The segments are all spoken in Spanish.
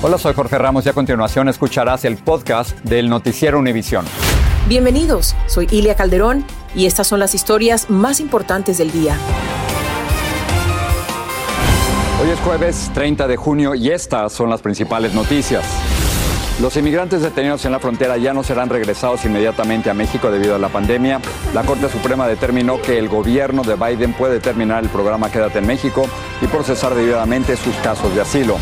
Hola, soy Jorge Ramos y a continuación escucharás el podcast del Noticiero Univisión. Bienvenidos, soy Ilia Calderón y estas son las historias más importantes del día. Hoy es jueves 30 de junio y estas son las principales noticias. Los inmigrantes detenidos en la frontera ya no serán regresados inmediatamente a México debido a la pandemia. La Corte Suprema determinó que el gobierno de Biden puede terminar el programa Quédate en México y procesar debidamente sus casos de asilo.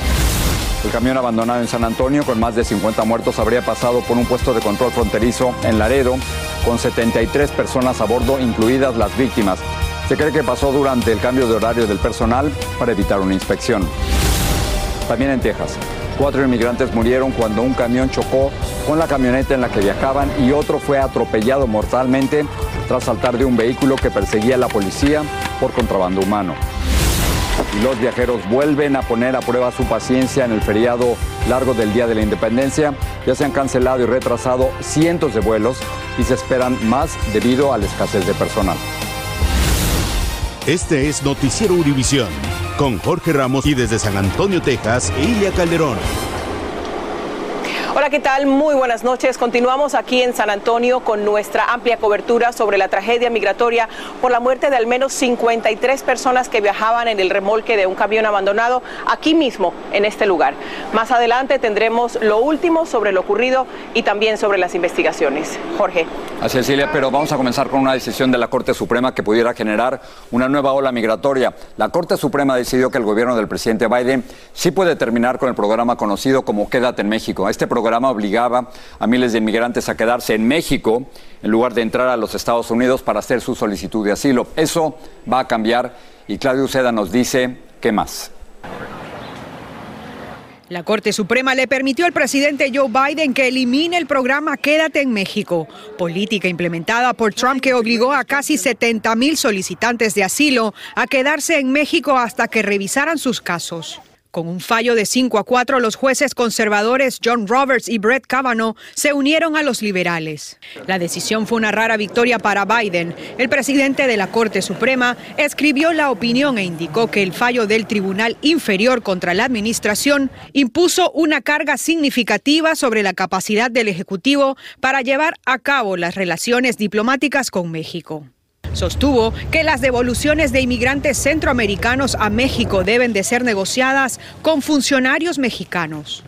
El camión abandonado en San Antonio con más de 50 muertos habría pasado por un puesto de control fronterizo en Laredo con 73 personas a bordo, incluidas las víctimas. Se cree que pasó durante el cambio de horario del personal para evitar una inspección. También en Texas, cuatro inmigrantes murieron cuando un camión chocó con la camioneta en la que viajaban y otro fue atropellado mortalmente tras saltar de un vehículo que perseguía a la policía por contrabando humano y los viajeros vuelven a poner a prueba su paciencia en el feriado largo del Día de la Independencia. Ya se han cancelado y retrasado cientos de vuelos y se esperan más debido a la escasez de personal. Este es Noticiero Univisión con Jorge Ramos y desde San Antonio, Texas, Ilia Calderón. Hola, ¿qué tal? Muy buenas noches. Continuamos aquí en San Antonio con nuestra amplia cobertura sobre la tragedia migratoria por la muerte de al menos 53 personas que viajaban en el remolque de un camión abandonado aquí mismo, en este lugar. Más adelante tendremos lo último sobre lo ocurrido y también sobre las investigaciones. Jorge. Así es, pero vamos a comenzar con una decisión de la Corte Suprema que pudiera generar una nueva ola migratoria. La Corte Suprema decidió que el gobierno del presidente Biden sí puede terminar con el programa conocido como Quédate en México. Este programa programa obligaba a miles de inmigrantes a quedarse en México en lugar de entrar a los Estados Unidos para hacer su solicitud de asilo. Eso va a cambiar y Claudio Uceda nos dice qué más. La Corte Suprema le permitió al presidente Joe Biden que elimine el programa Quédate en México, política implementada por Trump que obligó a casi 70 mil solicitantes de asilo a quedarse en México hasta que revisaran sus casos. Con un fallo de 5 a 4, los jueces conservadores John Roberts y Brett Kavanaugh se unieron a los liberales. La decisión fue una rara victoria para Biden. El presidente de la Corte Suprema escribió la opinión e indicó que el fallo del Tribunal Inferior contra la Administración impuso una carga significativa sobre la capacidad del Ejecutivo para llevar a cabo las relaciones diplomáticas con México. Sostuvo que las devoluciones de inmigrantes centroamericanos a México deben de ser negociadas con funcionarios mexicanos.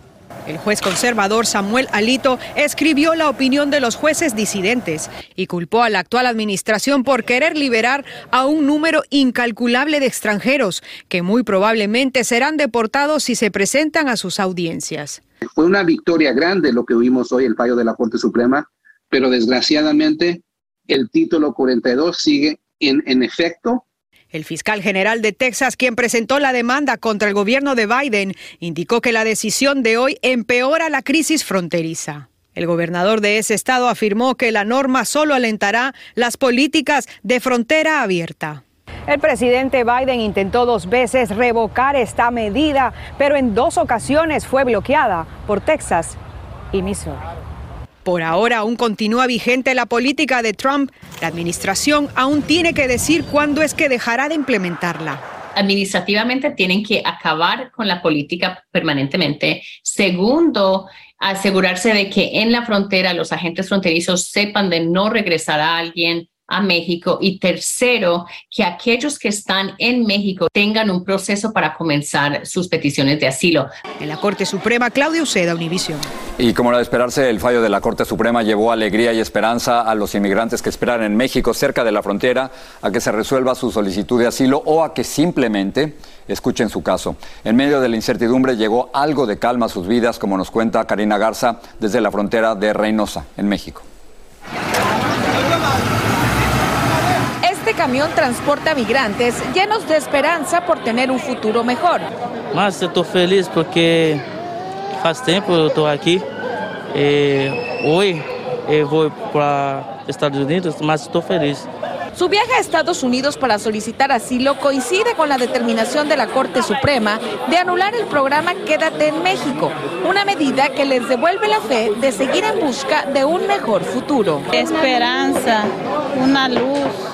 El juez conservador Samuel Alito escribió la opinión de los jueces disidentes y culpó a la actual administración por querer liberar a un número incalculable de extranjeros que muy probablemente serán deportados si se presentan a sus audiencias. Fue una victoria grande lo que vimos hoy, el fallo de la Corte Suprema, pero desgraciadamente el título 42 sigue en, en efecto el fiscal general de Texas, quien presentó la demanda contra el gobierno de Biden, indicó que la decisión de hoy empeora la crisis fronteriza. El gobernador de ese estado afirmó que la norma solo alentará las políticas de frontera abierta. El presidente Biden intentó dos veces revocar esta medida, pero en dos ocasiones fue bloqueada por Texas y Missouri. Por ahora aún continúa vigente la política de Trump. La administración aún tiene que decir cuándo es que dejará de implementarla administrativamente tienen que acabar con la política permanentemente. Segundo, asegurarse de que en la frontera los agentes fronterizos sepan de no regresar a alguien a México y tercero, que aquellos que están en México tengan un proceso para comenzar sus peticiones de asilo. En la Corte Suprema, Claudio Uceda, Univision. Y como era de esperarse, el fallo de la Corte Suprema llevó alegría y esperanza a los inmigrantes que esperan en México, cerca de la frontera, a que se resuelva su solicitud de asilo o a que simplemente escuchen su caso. En medio de la incertidumbre llegó algo de calma a sus vidas, como nos cuenta Karina Garza desde la frontera de Reynosa, en México. Camión transporta migrantes llenos de esperanza por tener un futuro mejor. Más estoy feliz porque hace tiempo estoy aquí. Eh, hoy eh, voy para Estados Unidos, más estoy feliz. Su viaje a Estados Unidos para solicitar asilo coincide con la determinación de la Corte Suprema de anular el programa Quédate en México, una medida que les devuelve la fe de seguir en busca de un mejor futuro. Esperanza, una luz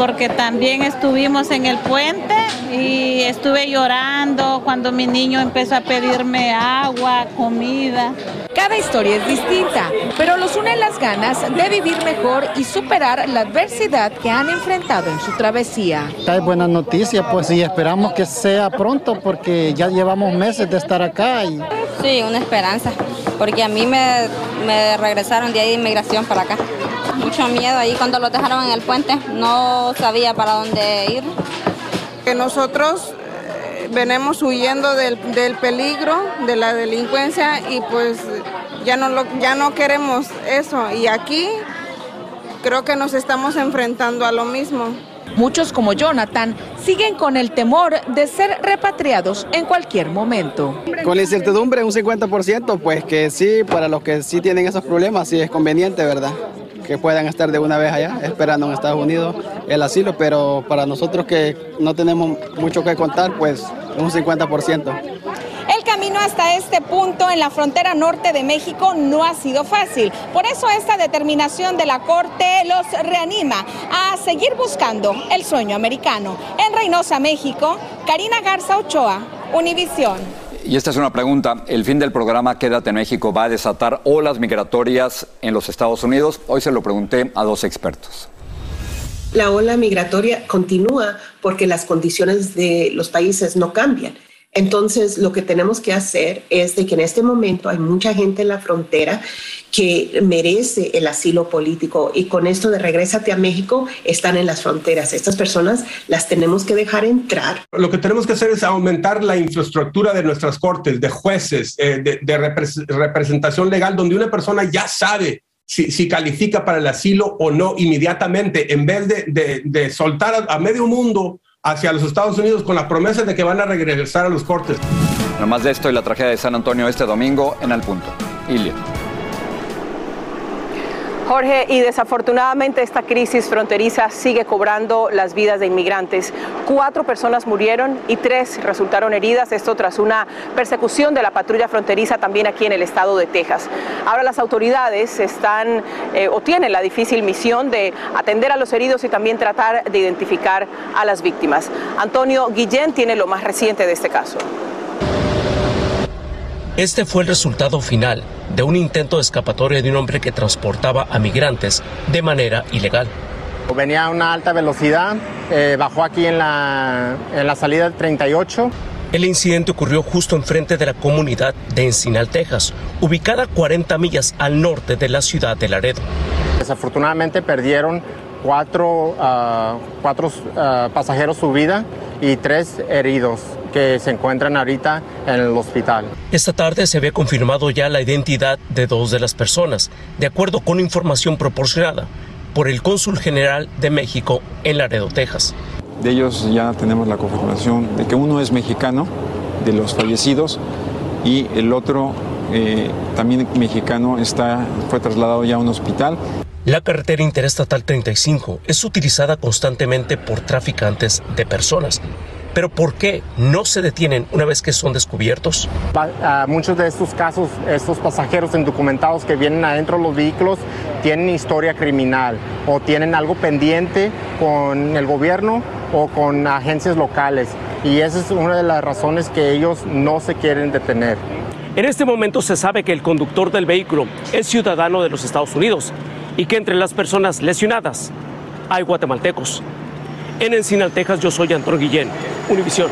porque también estuvimos en el puente y estuve llorando cuando mi niño empezó a pedirme agua, comida. Cada historia es distinta, pero los une las ganas de vivir mejor y superar la adversidad que han enfrentado en su travesía. Hay buena noticia, pues, y esperamos que sea pronto porque ya llevamos meses de estar acá. Y... Sí, una esperanza, porque a mí me, me regresaron de ahí de inmigración para acá. Mucho miedo ahí cuando lo dejaron en el puente, no sabía para dónde ir. Que nosotros eh, venimos huyendo del, del, peligro, de la delincuencia y pues ya no, lo, ya no queremos eso. Y aquí creo que nos estamos enfrentando a lo mismo. Muchos como Jonathan siguen con el temor de ser repatriados en cualquier momento. Con la incertidumbre un 50%, pues que sí, para los que sí tienen esos problemas, sí es conveniente, ¿verdad? Que puedan estar de una vez allá esperando en Estados Unidos el asilo, pero para nosotros que no tenemos mucho que contar, pues un 50%. El camino hasta este punto en la frontera norte de México no ha sido fácil. Por eso esta determinación de la Corte los reanima a seguir buscando el sueño americano. En Reynosa, México, Karina Garza Ochoa, Univisión. Y esta es una pregunta. ¿El fin del programa Quédate en México va a desatar olas migratorias en los Estados Unidos? Hoy se lo pregunté a dos expertos. La ola migratoria continúa porque las condiciones de los países no cambian. Entonces, lo que tenemos que hacer es de que en este momento hay mucha gente en la frontera que merece el asilo político y con esto de regrésate a México están en las fronteras. Estas personas las tenemos que dejar entrar. Lo que tenemos que hacer es aumentar la infraestructura de nuestras cortes, de jueces, eh, de, representación legal, donde una persona ya sabe si, califica para el asilo o no inmediatamente, en vez de, soltar a medio mundo hacia los Estados Unidos con la promesa de que van a regresar a los cortes. No más de esto y la tragedia de San Antonio este domingo en Al Punto. Ilia. Jorge, y desafortunadamente esta crisis fronteriza sigue cobrando las vidas de inmigrantes. Cuatro personas murieron y tres resultaron heridas, esto tras una persecución de la patrulla fronteriza también aquí en el estado de Texas. Ahora las autoridades están eh, o tienen la difícil misión de atender a los heridos y también tratar de identificar a las víctimas. Antonio Guillén tiene lo más reciente de este caso. Este fue el resultado final de un intento de escapatoria de un hombre que transportaba a migrantes de manera ilegal. Venía a una alta velocidad, eh, bajó aquí en la, en la salida 38. El incidente ocurrió justo enfrente de la comunidad de Encinal, Texas, ubicada 40 millas al norte de la ciudad de Laredo. Desafortunadamente perdieron cuatro, ah, cuatro ah, pasajeros su vida y tres heridos que se encuentran ahorita en el hospital. Esta tarde se había confirmado ya la identidad de dos de las personas, de acuerdo con información proporcionada por el cónsul general de México en Laredo, Texas. De ellos ya tenemos la confirmación de que uno es mexicano, de los fallecidos, y el otro eh, también mexicano está, fue trasladado ya a un hospital. La carretera interestatal 35 es utilizada constantemente por traficantes de personas. Pero ¿por qué no se detienen una vez que son descubiertos? muchos de estos casos, estos pasajeros indocumentados que vienen adentro de los vehículos tienen historia criminal o tienen algo pendiente con el gobierno o con agencias locales. Y esa es una de las razones que ellos no se quieren detener. En este momento se sabe que el conductor del vehículo es ciudadano de los Estados Unidos y que entre las personas lesionadas hay guatemaltecos. En Texas, yo soy Antonio Guillén, Univisión.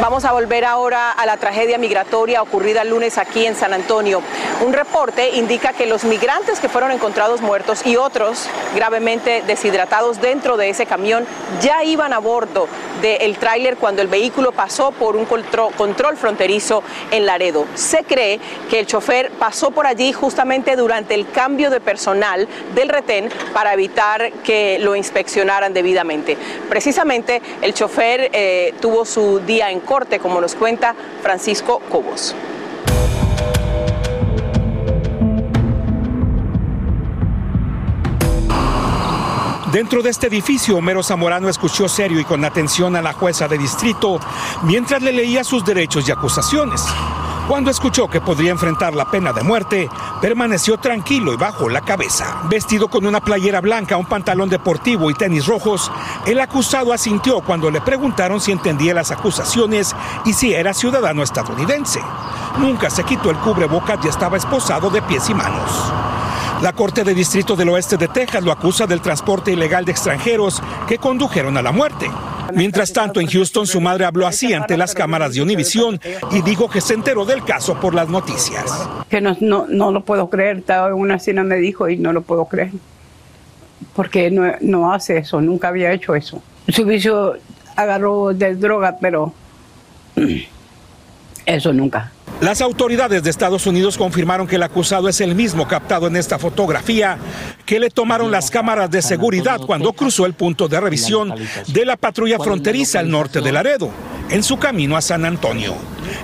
Vamos a volver ahora a la tragedia migratoria ocurrida el lunes aquí en San Antonio. Un reporte indica que los migrantes que fueron encontrados muertos y otros gravemente deshidratados dentro de ese camión ya iban a bordo del tráiler cuando el vehículo pasó por un control fronterizo en Laredo. Se cree que el chofer pasó por allí justamente durante el cambio de personal del retén para evitar que lo inspeccionaran debidamente. Precisamente el chofer eh, tuvo su día en corte, como nos cuenta Francisco Cobos. Dentro de este edificio, Homero Zamorano escuchó serio y con atención a la jueza de distrito mientras le leía sus derechos y acusaciones. Cuando escuchó que podría enfrentar la pena de muerte, permaneció tranquilo y bajó la cabeza. Vestido con una playera blanca, un pantalón deportivo y tenis rojos, el acusado asintió cuando le preguntaron si entendía las acusaciones y si era ciudadano estadounidense. Nunca se quitó el cubrebocas y estaba esposado de pies y manos. La Corte de Distrito del Oeste de Texas lo acusa del transporte ilegal de extranjeros que condujeron a la muerte. Mientras tanto, en Houston su madre habló así ante las cámaras de Univisión y dijo que se enteró del caso por las noticias. Que no, no, no lo puedo creer, estaba en una cena me dijo y no lo puedo creer. Porque no, no hace eso, nunca había hecho eso. Su vicio agarró de droga, pero eso nunca. Las autoridades de Estados Unidos confirmaron que el acusado es el mismo captado en esta fotografía que le tomaron las cámaras de seguridad cuando cruzó el punto de revisión de la patrulla fronteriza al norte de Laredo, en su camino a San Antonio.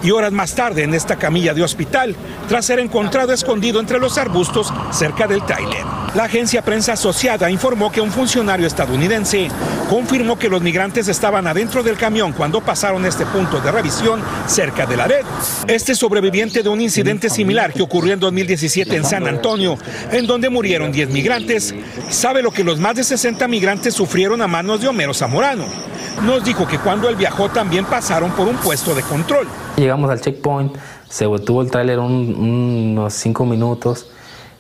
Y horas más tarde, en esta camilla de hospital, tras ser encontrado escondido entre los arbustos cerca del tráiler. La agencia Prensa Asociada informó que un funcionario estadounidense confirmó que los migrantes estaban adentro del camión cuando pasaron este punto de revisión cerca de Laredo. Este sobreviviente de un incidente similar que ocurrió en 2017 en San Antonio, en donde murieron 10 migrantes, sabe lo que los más de 60 migrantes sufrieron a manos de Homero Zamorano. Nos dijo que cuando él viajó también pasaron por un puesto de control. Llegamos al checkpoint, se detuvo el tráiler unos 5 minutos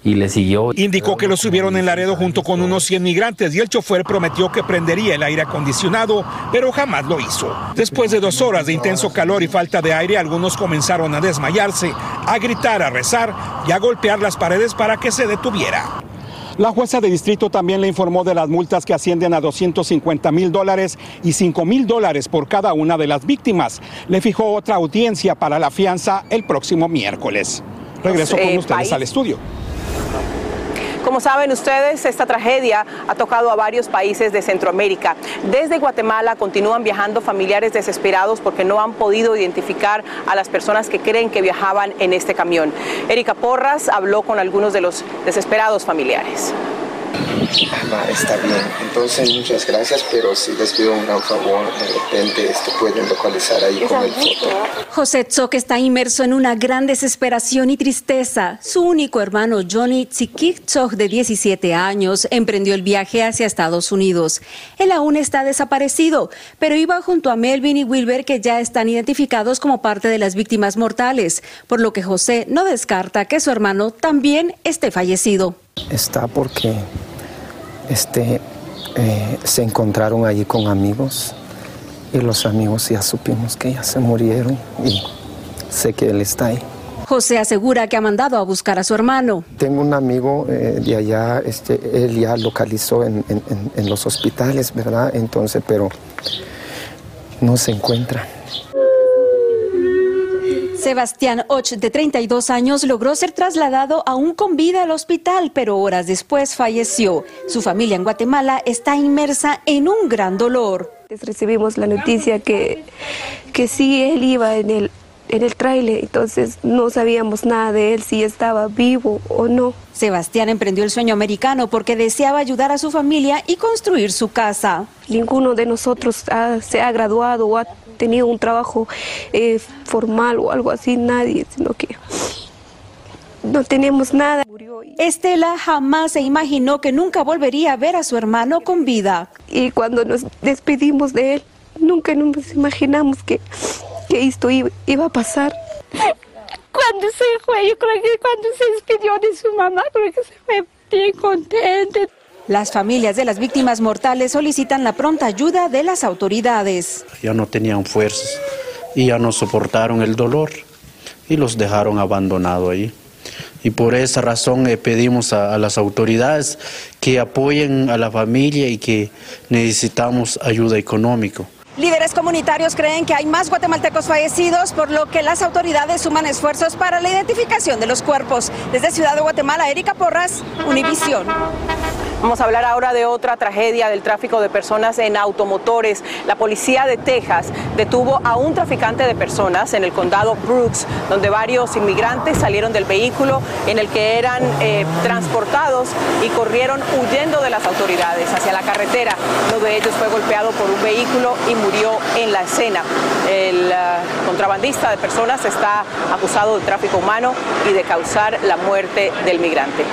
y le siguió. Indicó que lo subieron en Laredo junto con unos 100 migrantes y el chofer prometió que prendería el aire acondicionado, pero jamás lo hizo. Después de dos horas de intenso calor y falta de aire, algunos comenzaron a desmayarse, a gritar, a rezar y a golpear las paredes para que se detuviera. La jueza de distrito también le informó de las multas que ascienden a 250 mil dólares y 5 mil dólares por cada una de las víctimas. Le fijó otra audiencia para la fianza el próximo miércoles. Regreso con Eh, ustedes al estudio. Como saben ustedes, esta tragedia ha tocado a varios países de Centroamérica. Desde Guatemala continúan viajando familiares desesperados porque no han podido identificar a las personas que creen que viajaban en este camión. Erika Porras habló con algunos de los desesperados familiares. Ah, está bien. Entonces, muchas gracias, pero si les pido un gran favor, de repente este, pueden localizar ahí con el foto. José Tzok está inmerso en una gran desesperación y tristeza. Su único hermano Johnny Tsikik Tzok, de 17 años, emprendió el viaje hacia Estados Unidos. Él aún está desaparecido, pero iba junto a Melvin y Wilber, que ya están identificados como parte de las víctimas mortales, por lo que José no descarta que su hermano también esté fallecido. Está porque este, eh, se encontraron allí con amigos y los amigos ya supimos que ya se murieron y sé que él está ahí. José asegura que ha mandado a buscar a su hermano. Tengo un amigo eh, de allá, este, él ya localizó en, en- en- en los hospitales, ¿verdad? Entonces, pero no se encuentra. Sebastián Och, de 32 años, logró ser trasladado aún con vida al hospital, pero horas después falleció. Su familia en Guatemala está inmersa en un gran dolor. Recibimos la noticia que, que sí, él iba en el, en el tráiler, entonces no sabíamos nada de él, si estaba vivo o no. Sebastián emprendió el sueño americano porque deseaba ayudar a su familia y construir su casa. Ninguno de nosotros ha- se ha graduado o ha tenido un trabajo eh, formal o algo así, nadie, sino que no tenemos nada. Estela jamás se imaginó que nunca volvería a ver a su hermano con vida. Y cuando nos despedimos de él, nunca nos imaginamos que, que esto iba, iba a pasar. Cuando se fue, yo creo que cuando se despidió de su mamá, creo que se fue bien contenta. Las familias de las víctimas mortales solicitan la pronta ayuda de las autoridades. ya no tenían fuerzas y ya no soportaron el dolor y los dejaron abandonados ahí. Y por esa razón eh, pedimos a, a las autoridades que apoyen a la familia y que necesitamos ayuda económica. Líderes comunitarios creen que hay más guatemaltecos fallecidos, por lo que las autoridades suman esfuerzos para la identificación de los cuerpos. Desde Ciudad de Guatemala, Erika Porras, Univisión. Vamos a hablar ahora de otra tragedia del tráfico de personas en automotores. La policía de Texas detuvo a un traficante de personas en el condado Brooks, donde varios inmigrantes salieron del vehículo en el que eran eh, transportados y corrieron huyendo de las autoridades hacia la carretera. Uno de ellos fue golpeado por un vehículo y murió en la escena. El uh, contrabandista de personas está acusado de tráfico humano y de causar la muerte del migrante.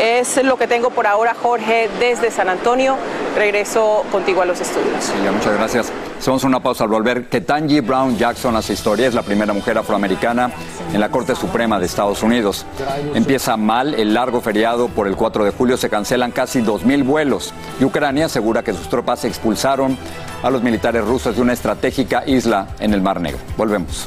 Es lo que tengo por ahora, Jorge, desde San Antonio. Regreso contigo a los estudios. Muchas gracias. Hacemos una pausa al volver. Ketanji Brown Jackson hace historia, es la primera mujer afroamericana en la Corte Suprema de Estados Unidos. Empieza mal el largo feriado por el 4 de julio, se cancelan casi 2.000 vuelos y Ucrania asegura que sus tropas expulsaron a los militares rusos de una estratégica isla en el Mar Negro. Volvemos.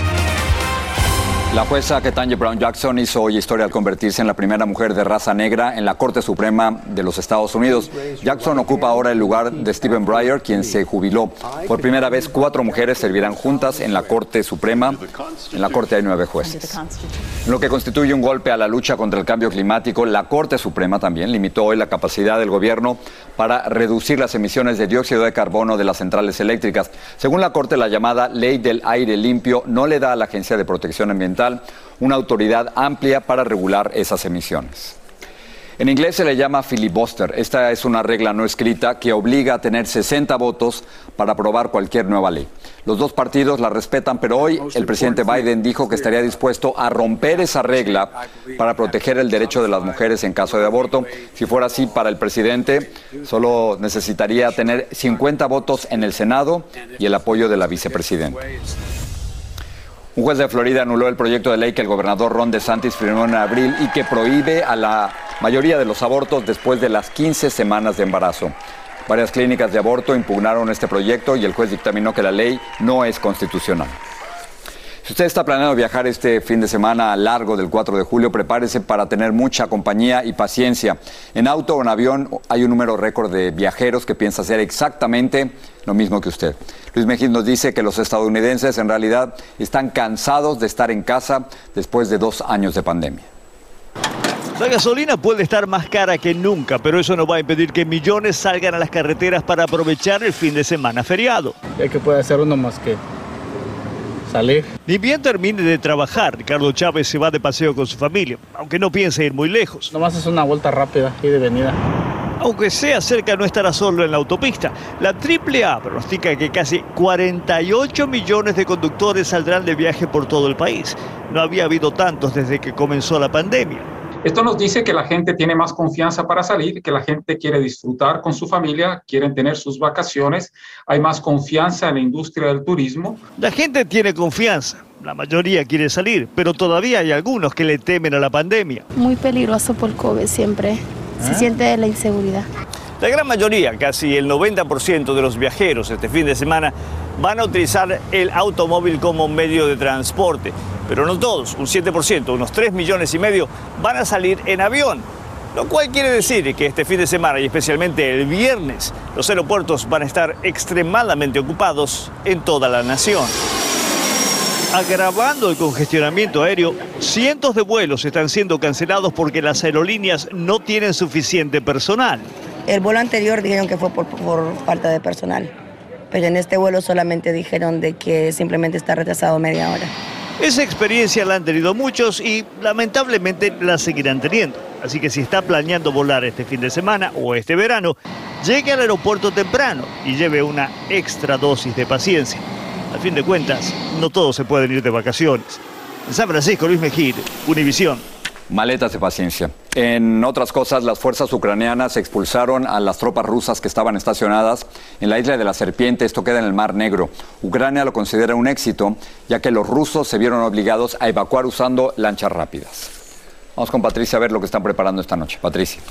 La jueza Ketanji Brown Jackson hizo hoy historia al convertirse en la primera mujer de raza negra en la Corte Suprema de los Estados Unidos. Jackson ocupa ahora el lugar de Stephen Breyer, quien se jubiló. Por primera vez, cuatro mujeres servirán juntas en la Corte Suprema. En la Corte hay nueve jueces. Lo que constituye un golpe a la lucha contra el cambio climático, la Corte Suprema también limitó hoy la capacidad del gobierno para reducir las emisiones de dióxido de carbono de las centrales eléctricas. Según la Corte, la llamada Ley del Aire Limpio no le da a la Agencia de Protección Ambiental una autoridad amplia para regular esas emisiones. En inglés se le llama filibuster. Esta es una regla no escrita que obliga a tener 60 votos para aprobar cualquier nueva ley. Los dos partidos la respetan, pero hoy el presidente Biden dijo que estaría dispuesto a romper esa regla para proteger el derecho de las mujeres en caso de aborto. Si fuera así para el presidente, solo necesitaría tener 50 votos en el Senado y el apoyo de la vicepresidenta. Un juez de Florida anuló el proyecto de ley que el gobernador Ron DeSantis firmó en abril y que prohíbe a la mayoría de los abortos después de las 15 semanas de embarazo. Varias clínicas de aborto impugnaron este proyecto y el juez dictaminó que la ley no es constitucional. Si usted está planeando viajar este fin de semana largo del 4 de julio, prepárese para tener mucha compañía y paciencia. En auto o en avión hay un número récord de viajeros que piensa hacer exactamente lo mismo que usted. Luis Mejín nos dice que los estadounidenses en realidad están cansados de estar en casa después de dos años de pandemia. La gasolina puede estar más cara que nunca, pero eso no va a impedir que millones salgan a las carreteras para aprovechar el fin de semana feriado. ¿Y qué puede hacer uno más que salir? Ni bien termine de trabajar, Ricardo Chávez se va de paseo con su familia, aunque no piense ir muy lejos. Nomás es una vuelta rápida y de venida. Aunque sea cerca, no estará solo en la autopista. La AAA pronostica que casi 48 millones de conductores saldrán de viaje por todo el país. No había habido tantos desde que comenzó la pandemia. Esto nos dice que la gente tiene más confianza para salir, que la gente quiere disfrutar con su familia, quieren tener sus vacaciones, hay más confianza en la industria del turismo. La gente tiene confianza, la mayoría quiere salir, pero todavía hay algunos que le temen a la pandemia. Muy peligroso por COVID siempre, se siente la inseguridad. La gran mayoría, casi el 90% de los viajeros este fin de semana, van a utilizar el automóvil como medio de transporte. Pero no todos, un 7%, unos 3 millones y medio, van a salir en avión. Lo cual quiere decir que este fin de semana y especialmente el viernes, los aeropuertos van a estar extremadamente ocupados en toda la nación. Agravando el congestionamiento aéreo, cientos de vuelos están siendo cancelados porque las aerolíneas no tienen suficiente personal. El vuelo anterior dijeron que fue por, por falta de personal, pero en este vuelo solamente dijeron de que simplemente está retrasado media hora. Esa experiencia la han tenido muchos y lamentablemente la seguirán teniendo. Así que si está planeando volar este fin de semana o este verano, llegue al aeropuerto temprano y lleve una extra dosis de paciencia. Al fin de cuentas, no todos se pueden ir de vacaciones. San Francisco, Luis Mejir, Univisión. Maletas de paciencia. En otras cosas, las fuerzas ucranianas expulsaron a las tropas rusas que estaban estacionadas en la isla de la Serpiente. Esto queda en el Mar Negro. Ucrania lo considera un éxito, ya que los rusos se vieron obligados a evacuar usando lanchas rápidas. Vamos con Patricia a ver lo que están preparando esta noche. Patricia.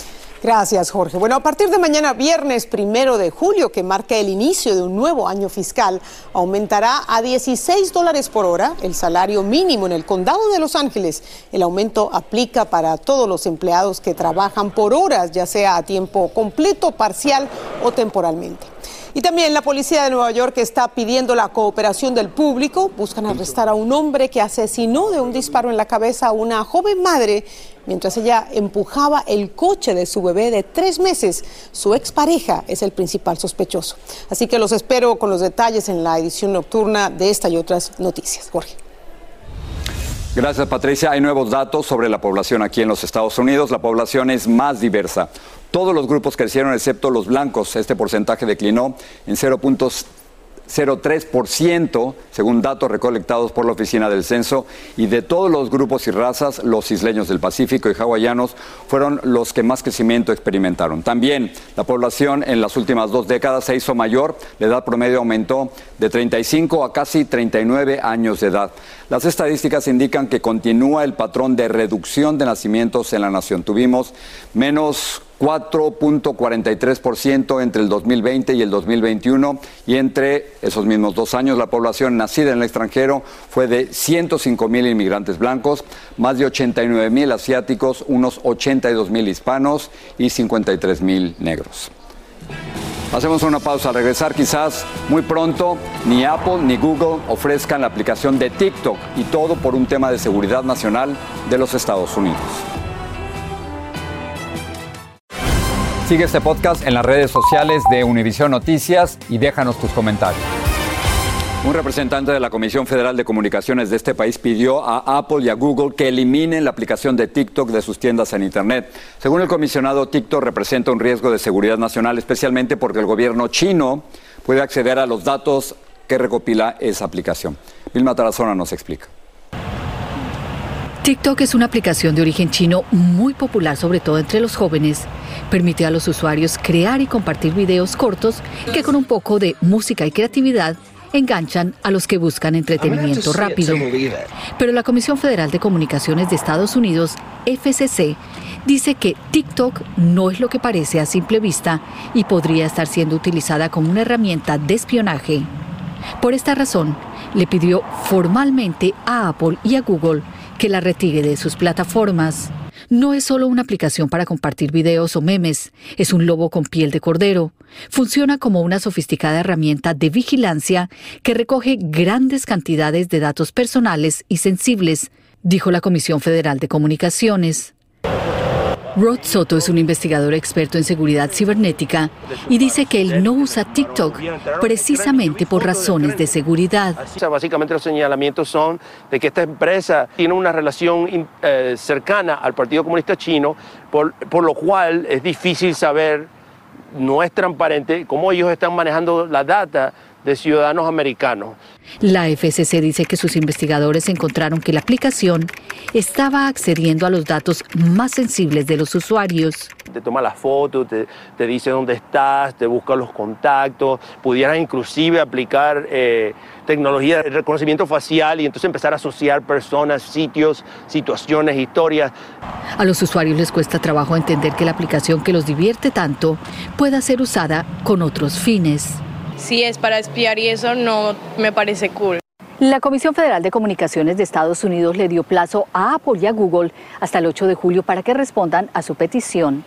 Gracias, Jorge. Bueno, a partir de mañana, viernes primero de julio, que marca el inicio de un nuevo año fiscal, aumentará a 16 dólares por hora el salario mínimo en el condado de Los Ángeles. El aumento aplica para todos los empleados que trabajan por horas, ya sea a tiempo completo, parcial o temporalmente. Y también la policía de Nueva York está pidiendo la cooperación del público. Buscan arrestar a un hombre que asesinó de un disparo en la cabeza a una joven madre mientras ella empujaba el coche de su bebé de tres meses. Su expareja es el principal sospechoso. Así que los espero con los detalles en la edición nocturna de esta y otras noticias. Jorge. Gracias, Patricia. Hay nuevos datos sobre la población aquí en los Estados Unidos. La población es más diversa. Todos los grupos crecieron excepto los blancos. Este porcentaje declinó en 0.5 0,3% según datos recolectados por la Oficina del Censo y de todos los grupos y razas, los isleños del Pacífico y hawaianos fueron los que más crecimiento experimentaron. También la población en las últimas dos décadas se hizo mayor, la edad promedio aumentó de 35 a casi 39 años de edad. Las estadísticas indican que continúa el patrón de reducción de nacimientos en la nación. Tuvimos menos 4.43% entre el 2020 y el 2021 y entre esos mismos dos años la población nacida en el extranjero fue de 105 mil inmigrantes blancos, más de 89 mil asiáticos, unos 82 mil hispanos y 53 mil negros. Hacemos una pausa. Al regresar, quizás muy pronto ni Apple ni Google ofrezcan la aplicación de TikTok y todo por un tema de seguridad nacional de los Estados Unidos. Sigue este podcast en las redes sociales de Univision Noticias y déjanos tus comentarios. Un representante de la Comisión Federal de Comunicaciones de este país pidió a Apple y a Google que eliminen la aplicación de TikTok de sus tiendas en Internet. Según el comisionado, TikTok representa un riesgo de seguridad nacional, especialmente porque el gobierno chino puede acceder a los datos que recopila esa aplicación. Vilma Tarazona nos explica. TikTok es una aplicación de origen chino muy popular, sobre todo entre los jóvenes. Permite a los usuarios crear y compartir videos cortos que con un poco de música y creatividad enganchan a los que buscan entretenimiento rápido. Pero la Comisión Federal de Comunicaciones de Estados Unidos, FCC, dice que TikTok no es lo que parece a simple vista y podría estar siendo utilizada como una herramienta de espionaje. Por esta razón, le pidió formalmente a Apple y a Google que la retire de sus plataformas. No es solo una aplicación para compartir videos o memes, es un lobo con piel de cordero. Funciona como una sofisticada herramienta de vigilancia que recoge grandes cantidades de datos personales y sensibles, dijo la Comisión Federal de Comunicaciones. Rod Soto es un investigador experto en seguridad cibernética y dice que él no usa TikTok precisamente por razones de seguridad. Básicamente los señalamientos son de que esta empresa tiene una relación eh, cercana al Partido Comunista Chino, por, por lo cual es difícil saber, no es transparente cómo ellos están manejando la data de ciudadanos americanos. La FCC dice que sus investigadores encontraron que la aplicación estaba accediendo a los datos más sensibles de los usuarios. Te toma las fotos, te, dice dónde estás, te busca los contactos, pudieras inclusive aplicar eh, tecnología de reconocimiento facial y entonces empezar a asociar personas, sitios, situaciones, historias. A los usuarios les cuesta trabajo entender que la aplicación que los divierte tanto pueda ser usada con otros fines si es para espiar y eso no me parece cool. La Comisión Federal de Comunicaciones de Estados Unidos le dio plazo a Apple y a Google hasta el 8 de julio para que respondan a su petición.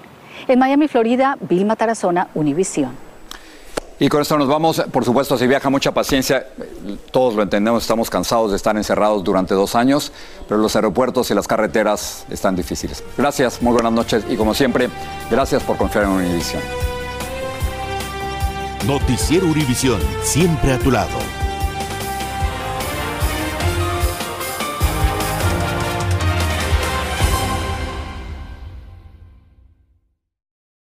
En Miami, Florida, Vilma Tarazona, Univisión. Y con esto nos vamos. Por supuesto, si viaja, mucha paciencia. Todos lo entendemos, estamos cansados de estar encerrados durante dos años, pero los aeropuertos y las carreteras están difíciles. Gracias, muy buenas noches y como siempre, gracias por confiar en Univisión. Noticiero Univisión, siempre a tu lado.